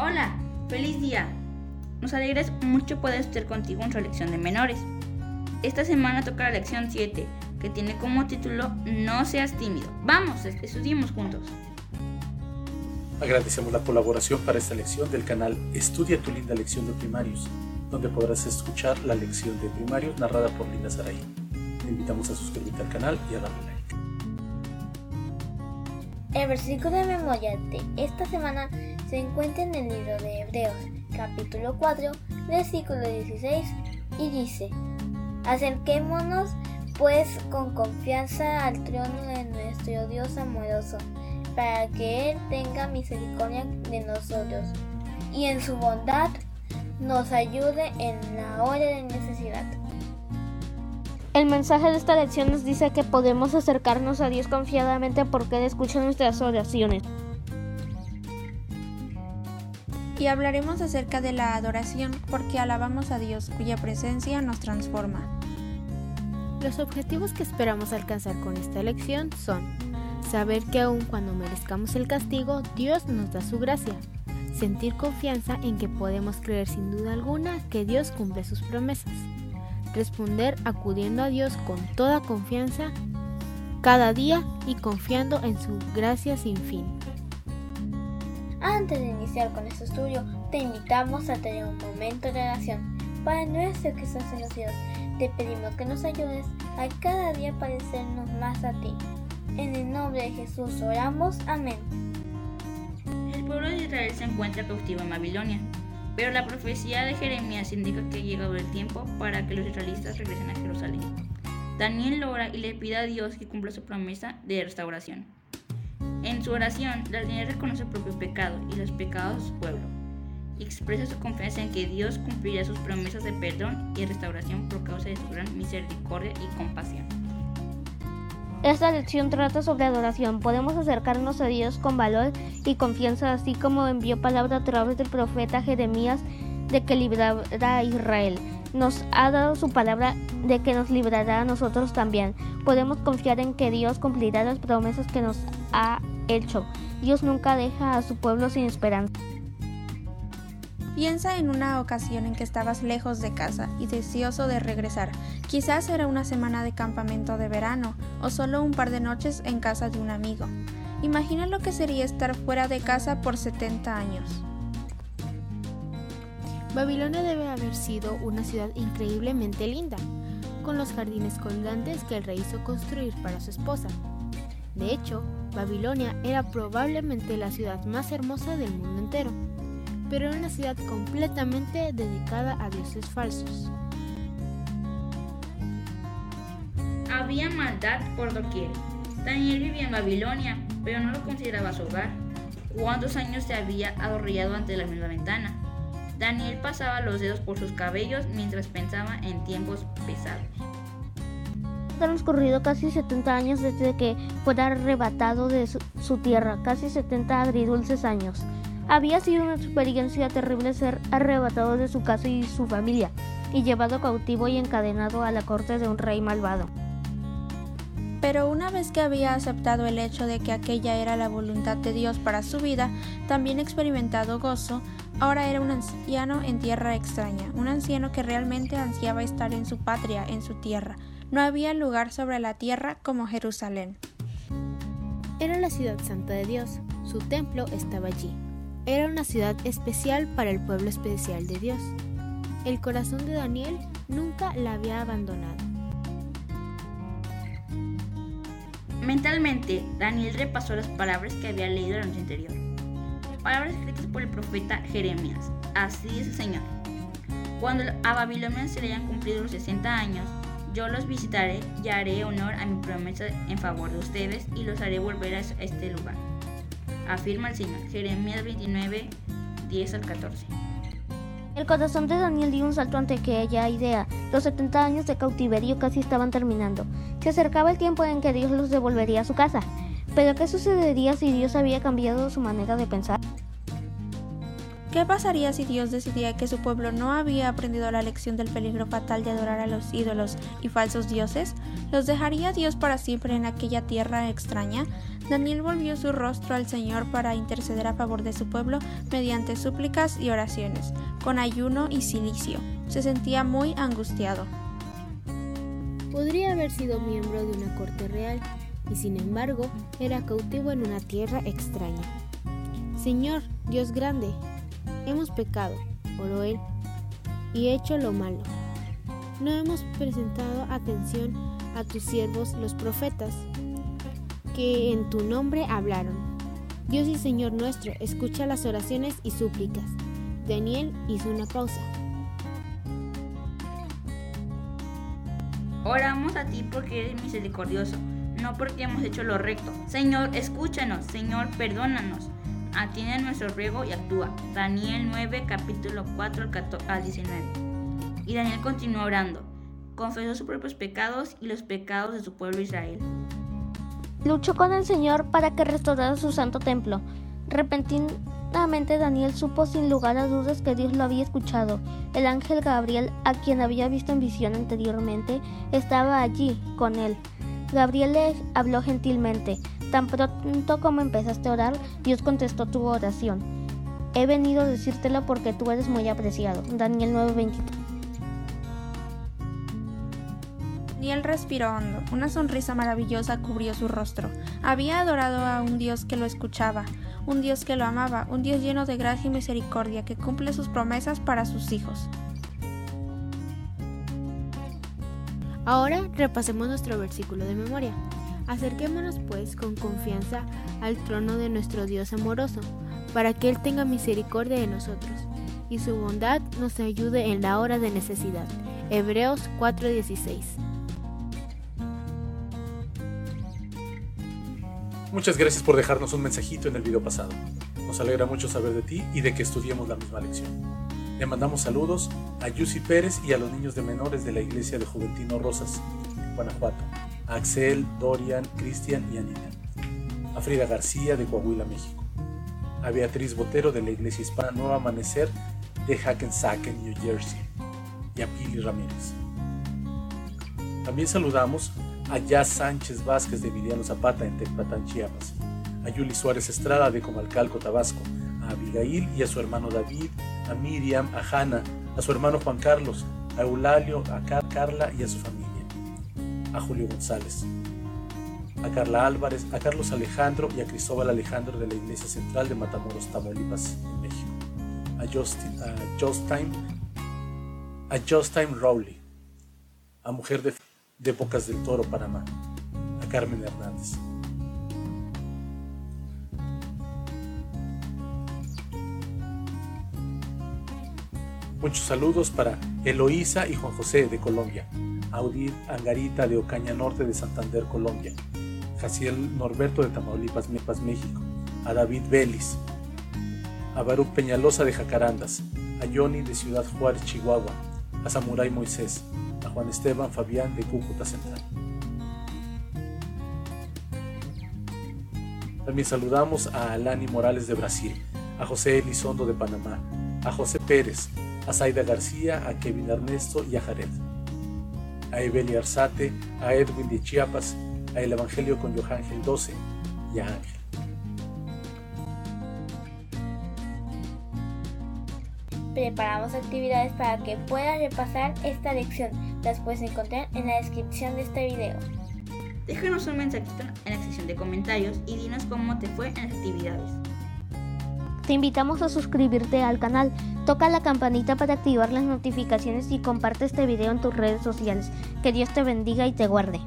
Hola, feliz día. Nos alegres mucho poder estar contigo en su lección de menores. Esta semana toca la lección 7, que tiene como título No seas tímido. Vamos, estudiemos juntos. Agradecemos la colaboración para esta lección del canal Estudia tu linda lección de primarios, donde podrás escuchar la lección de primarios narrada por Linda Saray. Te invitamos a suscribirte al canal y a darle like. El versículo de memoria de esta semana se encuentra en el libro de Hebreos, capítulo 4, versículo 16, y dice, Acerquémonos pues con confianza al trono de nuestro Dios amoroso, para que Él tenga misericordia de nosotros, y en su bondad nos ayude en la hora de necesidad. El mensaje de esta lección nos dice que podemos acercarnos a Dios confiadamente porque Él escucha nuestras oraciones. Y hablaremos acerca de la adoración porque alabamos a Dios cuya presencia nos transforma. Los objetivos que esperamos alcanzar con esta lección son saber que aun cuando merezcamos el castigo, Dios nos da su gracia, sentir confianza en que podemos creer sin duda alguna que Dios cumple sus promesas, responder acudiendo a Dios con toda confianza cada día y confiando en su gracia sin fin. Antes de iniciar con este estudio, te invitamos a tener un momento de oración. Para nuestro que estás en los cielos, te pedimos que nos ayudes a cada día parecernos más a ti. En el nombre de Jesús oramos. Amén. El pueblo de Israel se encuentra cautivo en Babilonia, pero la profecía de Jeremías indica que ha llegado el tiempo para que los israelitas regresen a Jerusalén. Daniel ora y le pide a Dios que cumpla su promesa de restauración. En su oración, Daniel reconoce el propio pecado y los pecados de su pueblo, y expresa su confianza en que Dios cumplirá sus promesas de perdón y restauración por causa de su gran misericordia y compasión. Esta lección trata sobre adoración. Podemos acercarnos a Dios con valor y confianza, así como envió palabra a través del profeta Jeremías de que librará a Israel. Nos ha dado su palabra de que nos librará a nosotros también. Podemos confiar en que Dios cumplirá las promesas que nos ha hecho. Dios nunca deja a su pueblo sin esperanza. Piensa en una ocasión en que estabas lejos de casa y deseoso de regresar. Quizás era una semana de campamento de verano o solo un par de noches en casa de un amigo. Imagina lo que sería estar fuera de casa por 70 años. Babilonia debe haber sido una ciudad increíblemente linda, con los jardines colgantes que el rey hizo construir para su esposa. De hecho, Babilonia era probablemente la ciudad más hermosa del mundo entero, pero era una ciudad completamente dedicada a dioses falsos. Había maldad por doquier. Daniel vivía en Babilonia, pero no lo consideraba su hogar. ¿Cuántos años se había adorrillado ante la misma ventana? Daniel pasaba los dedos por sus cabellos mientras pensaba en tiempos pesados. Transcurrido casi 70 años desde que fuera arrebatado de su, su, tierra, casi 70 agridulces años. Había sido una experiencia terrible ser arrebatado de su casa y su familia, y llevado cautivo y encadenado a la corte de un rey malvado. Pero una vez que había aceptado el hecho de que aquella era la voluntad de Dios para su vida, también experimentado gozo, ahora era un anciano en tierra extraña, un anciano que realmente ansiaba estar en su patria, en su tierra. No había lugar sobre la tierra como Jerusalén. Era la ciudad santa de Dios, su templo estaba allí. Era una ciudad especial para el pueblo especial de Dios. El corazón de Daniel nunca la había abandonado. Mentalmente, Daniel repasó las palabras que había leído la noche anterior. Palabras escritas por el profeta Jeremías. Así dice el Señor. Cuando a Babilonia se le hayan cumplido los 60 años, yo los visitaré y haré honor a mi promesa en favor de ustedes y los haré volver a este lugar. Afirma el Señor. Jeremías 29, 10 al 14. El corazón de Daniel dio un salto ante aquella idea. Los 70 años de cautiverio casi estaban terminando. Se acercaba el tiempo en que Dios los devolvería a su casa. Pero ¿qué sucedería si Dios había cambiado su manera de pensar? ¿Qué pasaría si Dios decidía que su pueblo no había aprendido la lección del peligro fatal de adorar a los ídolos y falsos dioses? ¿Los dejaría Dios para siempre en aquella tierra extraña? Daniel volvió su rostro al Señor para interceder a favor de su pueblo mediante súplicas y oraciones, con ayuno y silicio. Se sentía muy angustiado. Podría haber sido miembro de una corte real y sin embargo era cautivo en una tierra extraña. Señor, Dios grande, hemos pecado, oró él, y hecho lo malo. No hemos presentado atención a tus siervos los profetas, que en tu nombre hablaron. Dios y Señor nuestro, escucha las oraciones y súplicas. Daniel hizo una pausa. Oramos a ti porque eres misericordioso, no porque hemos hecho lo recto. Señor, escúchanos. Señor, perdónanos. Atiende nuestro ruego y actúa. Daniel 9, capítulo 4 al 19. Y Daniel continuó orando. Confesó sus propios pecados y los pecados de su pueblo Israel. Luchó con el Señor para que restaurara su santo templo. Repentinamente Daniel supo sin lugar a dudas que Dios lo había escuchado. El ángel Gabriel, a quien había visto en visión anteriormente, estaba allí con él. Gabriel le habló gentilmente. Tan pronto como empezaste a orar, Dios contestó tu oración. He venido a decírtelo porque tú eres muy apreciado. Daniel 9:23. Daniel respiró hondo. Una sonrisa maravillosa cubrió su rostro. Había adorado a un Dios que lo escuchaba, un Dios que lo amaba, un Dios lleno de gracia y misericordia que cumple sus promesas para sus hijos. Ahora repasemos nuestro versículo de memoria. Acerquémonos pues con confianza al trono de nuestro Dios amoroso, para que Él tenga misericordia de nosotros y su bondad nos ayude en la hora de necesidad. Hebreos 4:16 Muchas gracias por dejarnos un mensajito en el video pasado. Nos alegra mucho saber de ti y de que estudiemos la misma lección. Le mandamos saludos a Yusi Pérez y a los niños de menores de la iglesia de Juventino Rosas, Guanajuato, a Axel, Dorian, Cristian y Anita, a Frida García de Coahuila, México, a Beatriz Botero de la iglesia hispana Nuevo Amanecer de Hackensack, New Jersey, y a Pili Ramírez. También saludamos a Jazz Sánchez Vázquez de Emiliano Zapata en Tecpatán, Chiapas, a Yuli Suárez Estrada de Comalcalco, Tabasco, a Abigail y a su hermano David, a Miriam, a Hanna, a su hermano Juan Carlos, a Eulalio, a Carla y a su familia, a Julio González, a Carla Álvarez, a Carlos Alejandro y a Cristóbal Alejandro de la Iglesia Central de Matamoros, Tamaulipas, en México, a Justin, a Justine, a Justine Rowley, a Mujer de de Bocas del Toro, Panamá, a Carmen Hernández. Muchos saludos para Eloísa y Juan José de Colombia, Audit Angarita de Ocaña Norte de Santander, Colombia, Jaciel Norberto de Tamaulipas, México, a David Vélez, a Baruch Peñalosa de Jacarandas, a Johnny de Ciudad Juárez, Chihuahua, a Samurai Moisés, a Juan Esteban Fabián de Cúcuta Central. También saludamos a Alani Morales de Brasil, a José Elizondo de Panamá, a José Pérez, a Zaida García, a Kevin Ernesto y a Jared, a Eveli Arzate, a Edwin de Chiapas, a El Evangelio con Johángel 12 y a Ángel. preparamos actividades para que puedas repasar esta lección. Las puedes encontrar en la descripción de este video. Déjanos un mensajito en la sección de comentarios y dinos cómo te fue en las actividades. Te invitamos a suscribirte al canal, toca la campanita para activar las notificaciones y comparte este video en tus redes sociales. Que Dios te bendiga y te guarde.